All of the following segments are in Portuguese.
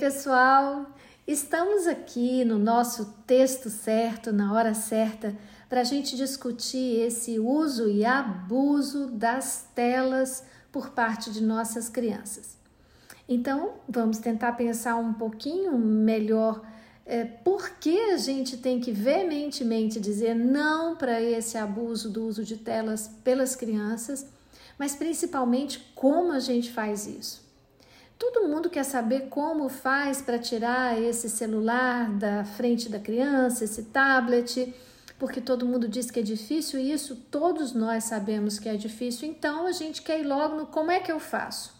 Pessoal! Estamos aqui no nosso texto certo, na hora certa, para a gente discutir esse uso e abuso das telas por parte de nossas crianças. Então, vamos tentar pensar um pouquinho melhor é, por que a gente tem que veementemente dizer não para esse abuso do uso de telas pelas crianças, mas principalmente como a gente faz isso. Todo mundo quer saber como faz para tirar esse celular da frente da criança, esse tablet, porque todo mundo diz que é difícil e isso todos nós sabemos que é difícil, então a gente quer ir logo no como é que eu faço.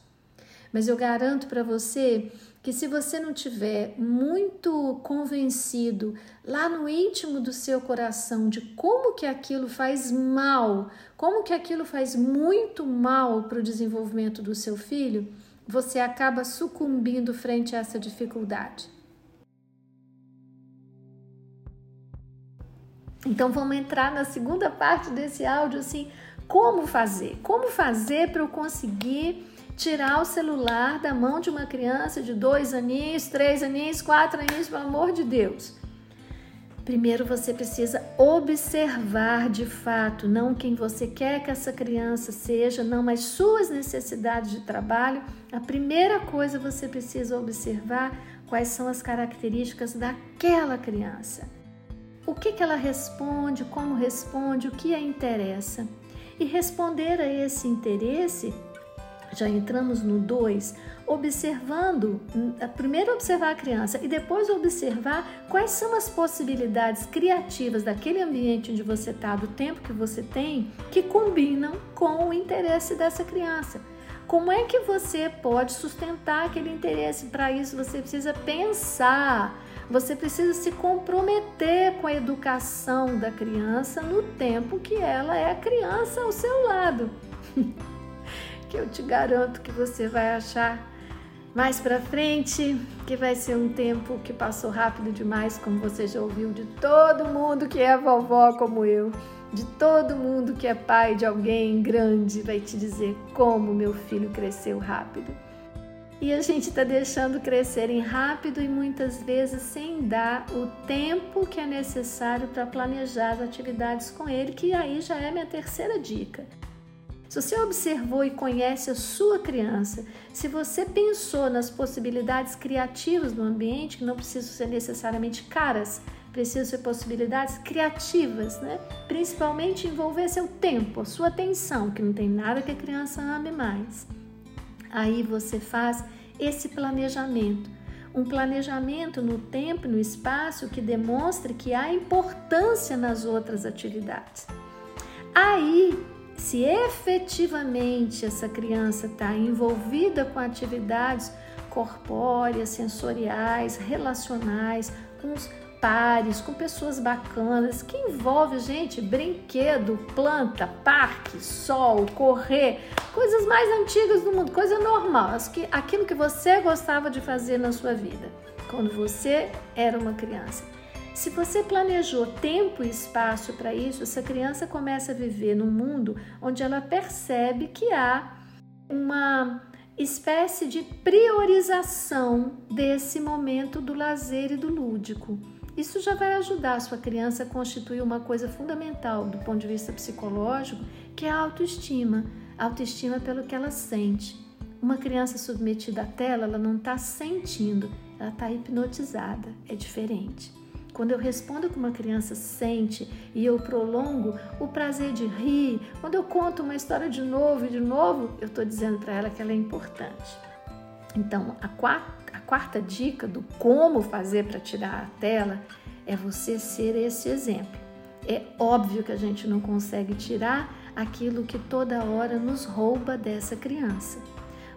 Mas eu garanto para você que se você não tiver muito convencido lá no íntimo do seu coração de como que aquilo faz mal, como que aquilo faz muito mal para o desenvolvimento do seu filho, você acaba sucumbindo frente a essa dificuldade. Então vamos entrar na segunda parte desse áudio assim, como fazer? Como fazer para eu conseguir tirar o celular da mão de uma criança de dois aninhos, três aninhos, quatro aninhos, pelo amor de Deus? Primeiro você precisa observar de fato, não quem você quer que essa criança seja, não, mas suas necessidades de trabalho. A primeira coisa você precisa observar quais são as características daquela criança. O que, que ela responde, como responde, o que a interessa. E responder a esse interesse já entramos no 2, observando, primeiro observar a criança e depois observar quais são as possibilidades criativas daquele ambiente onde você está, do tempo que você tem, que combinam com o interesse dessa criança. Como é que você pode sustentar aquele interesse? Para isso você precisa pensar, você precisa se comprometer com a educação da criança no tempo que ela é a criança ao seu lado. que eu te garanto que você vai achar mais para frente, que vai ser um tempo que passou rápido demais, como você já ouviu de todo mundo que é vovó como eu, de todo mundo que é pai de alguém grande, vai te dizer como meu filho cresceu rápido. E a gente está deixando crescerem rápido e muitas vezes sem dar o tempo que é necessário para planejar as atividades com ele, que aí já é minha terceira dica. Se você observou e conhece a sua criança, se você pensou nas possibilidades criativas do ambiente, que não precisam ser necessariamente caras, precisam ser possibilidades criativas, né? Principalmente envolver seu tempo, sua atenção, que não tem nada que a criança ame mais. Aí você faz esse planejamento. Um planejamento no tempo e no espaço que demonstre que há importância nas outras atividades. Aí se efetivamente essa criança está envolvida com atividades corpóreas, sensoriais, relacionais, com os pares, com pessoas bacanas, que envolve, gente, brinquedo, planta, parque, sol, correr, coisas mais antigas do mundo, coisa normal, aquilo que você gostava de fazer na sua vida, quando você era uma criança. Se você planejou tempo e espaço para isso, essa criança começa a viver num mundo onde ela percebe que há uma espécie de priorização desse momento do lazer e do lúdico. Isso já vai ajudar a sua criança a constituir uma coisa fundamental do ponto de vista psicológico, que é a autoestima. A autoestima pelo que ela sente. Uma criança submetida à tela, ela não está sentindo, ela está hipnotizada. É diferente. Quando eu respondo o que uma criança sente e eu prolongo o prazer de rir, quando eu conto uma história de novo e de novo, eu estou dizendo para ela que ela é importante. Então, a quarta, a quarta dica do como fazer para tirar a tela é você ser esse exemplo. É óbvio que a gente não consegue tirar aquilo que toda hora nos rouba dessa criança.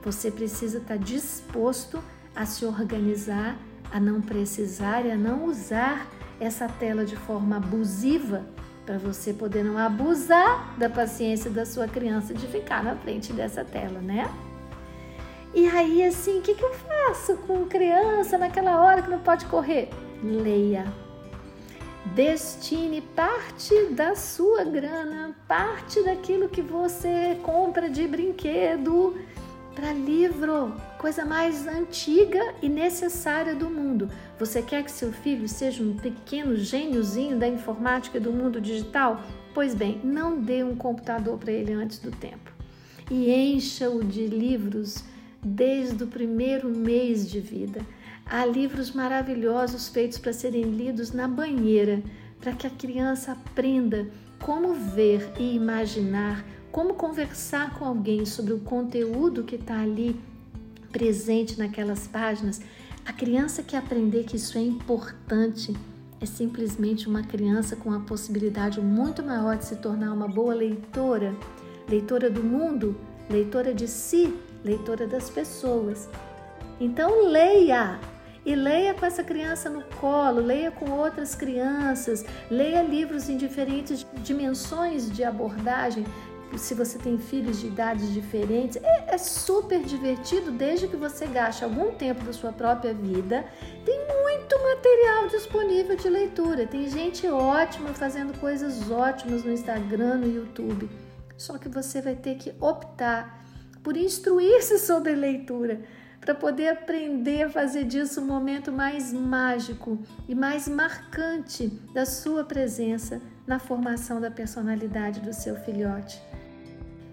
Você precisa estar tá disposto a se organizar a não precisar e a não usar essa tela de forma abusiva para você poder não abusar da paciência da sua criança de ficar na frente dessa tela, né? E aí, assim, o que, que eu faço com criança naquela hora que não pode correr? Leia. Destine parte da sua grana, parte daquilo que você compra de brinquedo para livro, coisa mais antiga e necessária do mundo. Você quer que seu filho seja um pequeno gêniozinho da informática e do mundo digital? Pois bem, não dê um computador para ele antes do tempo. E encha-o de livros desde o primeiro mês de vida. Há livros maravilhosos feitos para serem lidos na banheira, para que a criança aprenda como ver e imaginar, como conversar com alguém sobre o conteúdo que está ali presente naquelas páginas. A criança que aprender que isso é importante é simplesmente uma criança com a possibilidade muito maior de se tornar uma boa leitora, leitora do mundo, leitora de si, leitora das pessoas. Então leia e leia com essa criança no colo, leia com outras crianças, leia livros em diferentes dimensões de abordagem, se você tem filhos de idades diferentes, é, é, super divertido desde que você gaste algum tempo da sua própria vida. Tem muito material disponível de leitura. Tem gente ótima fazendo coisas ótimas no Instagram, no YouTube. Só que você vai ter que optar por instruir-se sobre leitura para poder aprender a fazer disso um momento mais mágico e mais marcante da sua presença na formação da personalidade do seu filhote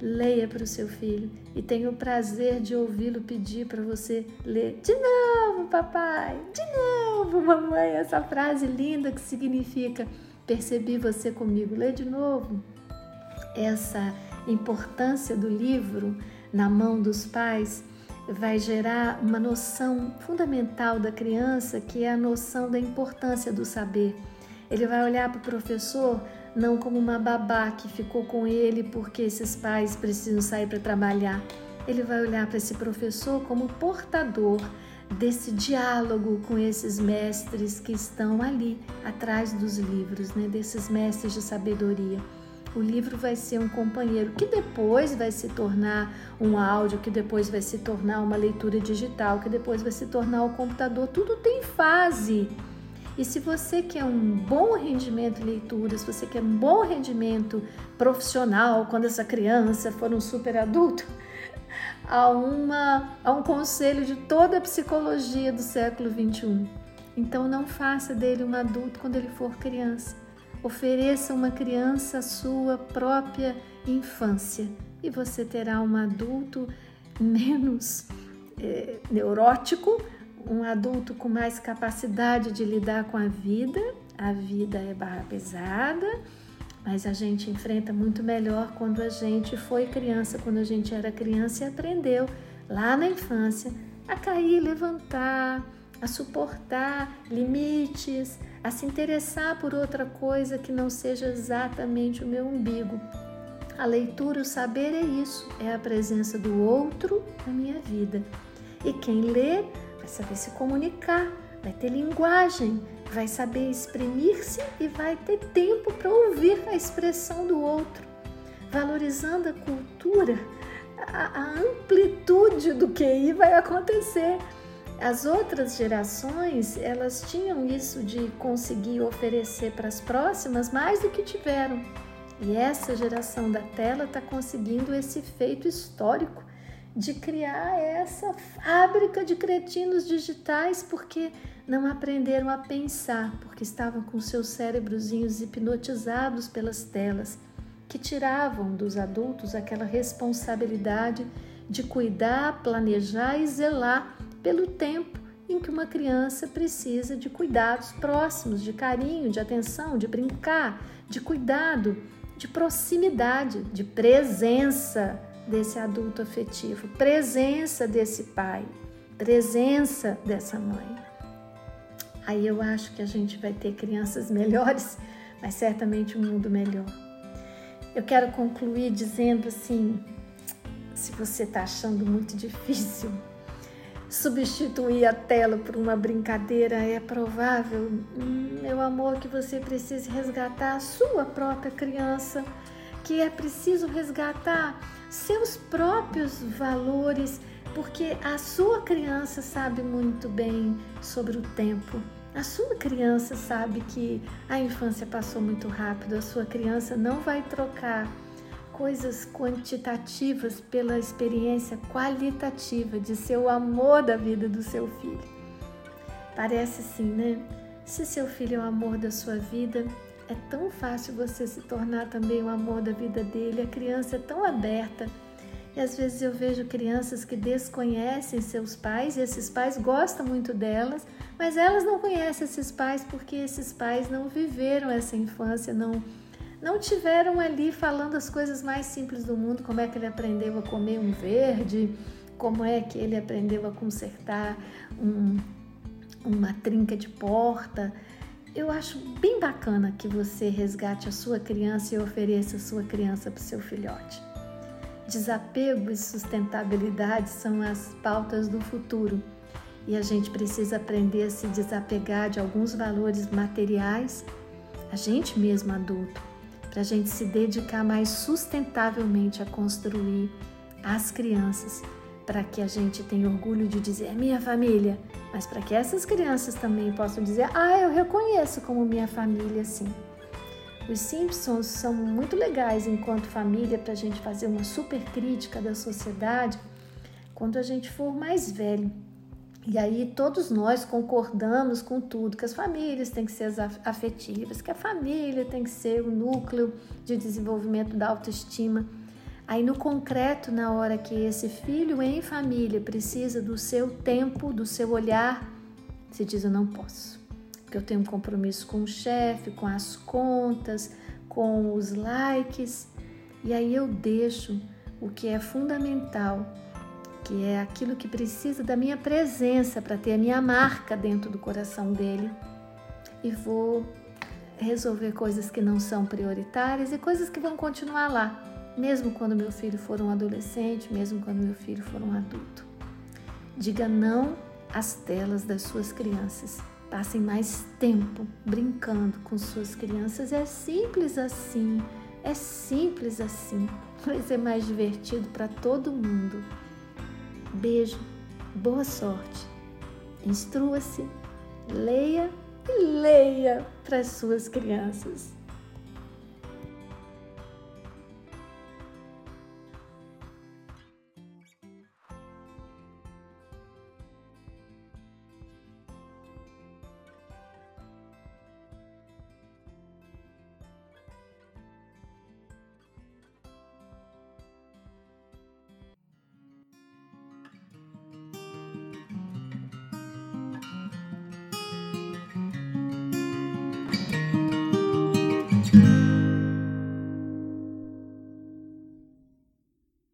leia para o seu filho e tenha o prazer de ouvi-lo pedir para você ler de novo, papai, de novo, mamãe, essa frase linda que significa percebi você comigo, lê de novo. Essa importância do livro na mão dos pais vai gerar uma noção fundamental da criança, que é a noção da importância do saber. Ele vai olhar para o professor não como uma babá que ficou com ele porque esses pais precisam sair para trabalhar. Ele vai olhar para esse professor como portador desse diálogo com esses mestres que estão ali atrás dos livros, né? desses mestres de sabedoria. O livro vai ser um companheiro que depois vai se tornar um áudio, que depois vai se tornar uma leitura digital, que depois vai se tornar o computador. Tudo tem fase. E se você quer um bom rendimento em leitura, se você quer um bom rendimento profissional quando essa criança for um super adulto, há, uma, há um conselho de toda a psicologia do século 21. Então não faça dele um adulto quando ele for criança. Ofereça uma criança a sua própria infância e você terá um adulto menos é, neurótico, um adulto com mais capacidade de lidar com a vida. A vida é barra pesada, mas a gente enfrenta muito melhor quando a gente foi criança, quando a gente era criança e aprendeu lá na infância a cair, levantar, a suportar limites, a se interessar por outra coisa que não seja exatamente o meu umbigo. A leitura, o saber é isso, é a presença do outro na minha vida. E quem lê vai saber se comunicar, vai ter linguagem, vai saber exprimir-se e vai ter tempo para ouvir a expressão do outro, valorizando a cultura, a, a amplitude do aí vai acontecer. As outras gerações, elas tinham isso de conseguir oferecer para as próximas mais do que tiveram. E essa geração da tela está conseguindo esse feito histórico de criar essa fábrica de cretinos digitais porque não aprenderam a pensar, porque estavam com seus cérebrozinhos hipnotizados pelas telas, que tiravam dos adultos aquela responsabilidade de cuidar, planejar e zelar pelo tempo em que uma criança precisa de cuidados próximos, de carinho, de atenção, de brincar, de cuidado, de proximidade, de presença desse adulto afetivo, presença desse pai, presença dessa mãe. Aí eu acho que a gente vai ter crianças melhores, mas certamente um mundo melhor. Eu quero concluir dizendo assim: se você está achando muito difícil substituir a tela por uma brincadeira, é provável, meu amor, que você precise resgatar a sua própria criança, que é preciso resgatar seus próprios valores, porque a sua criança sabe muito bem sobre o tempo. A sua criança sabe que a infância passou muito rápido, a sua criança não vai trocar coisas quantitativas pela experiência qualitativa de ser o amor da vida do seu filho. Parece assim, né? Se seu filho é o amor da sua vida, é tão fácil você se tornar também o amor da vida dele. A criança é tão aberta. E às vezes eu vejo crianças que desconhecem seus pais e esses pais gostam muito delas, mas elas não conhecem esses pais porque esses pais não viveram essa infância, não não tiveram ali falando as coisas mais simples do mundo, como é que ele aprendeu a comer um verde, como é que ele aprendeu a consertar um, uma trinca de porta. Eu acho bem bacana que você resgate a sua criança e ofereça a sua criança para o seu filhote. Desapego e sustentabilidade são as pautas do futuro e a gente precisa aprender a se desapegar de alguns valores materiais, a gente mesmo adulto, para a gente se dedicar mais sustentavelmente a construir as crianças, para que a gente tenha orgulho de dizer é minha família, mas para que essas crianças também possam dizer ah, eu reconheço como minha família, sim. Os Simpsons são muito legais enquanto família para a gente fazer uma super crítica da sociedade quando a gente for mais velho e aí todos nós concordamos com tudo, que as famílias têm que ser afetivas, que a família tem que ser o núcleo de desenvolvimento da autoestima. Aí no concreto, na hora que esse filho em família precisa do seu tempo, do seu olhar, se diz eu não posso. Porque eu tenho um compromisso com o chefe, com as contas, com os likes. E aí eu deixo o que é fundamental que é aquilo que precisa da minha presença para ter a minha marca dentro do coração dele. E vou resolver coisas que não são prioritárias e coisas que vão continuar lá, mesmo quando meu filho for um adolescente, mesmo quando meu filho for um adulto. Diga não às telas das suas crianças. Passem mais tempo brincando com suas crianças. É simples assim. É simples assim. Vai ser mais divertido para todo mundo. Beijo, boa sorte. Instrua-se, leia e leia para as suas crianças.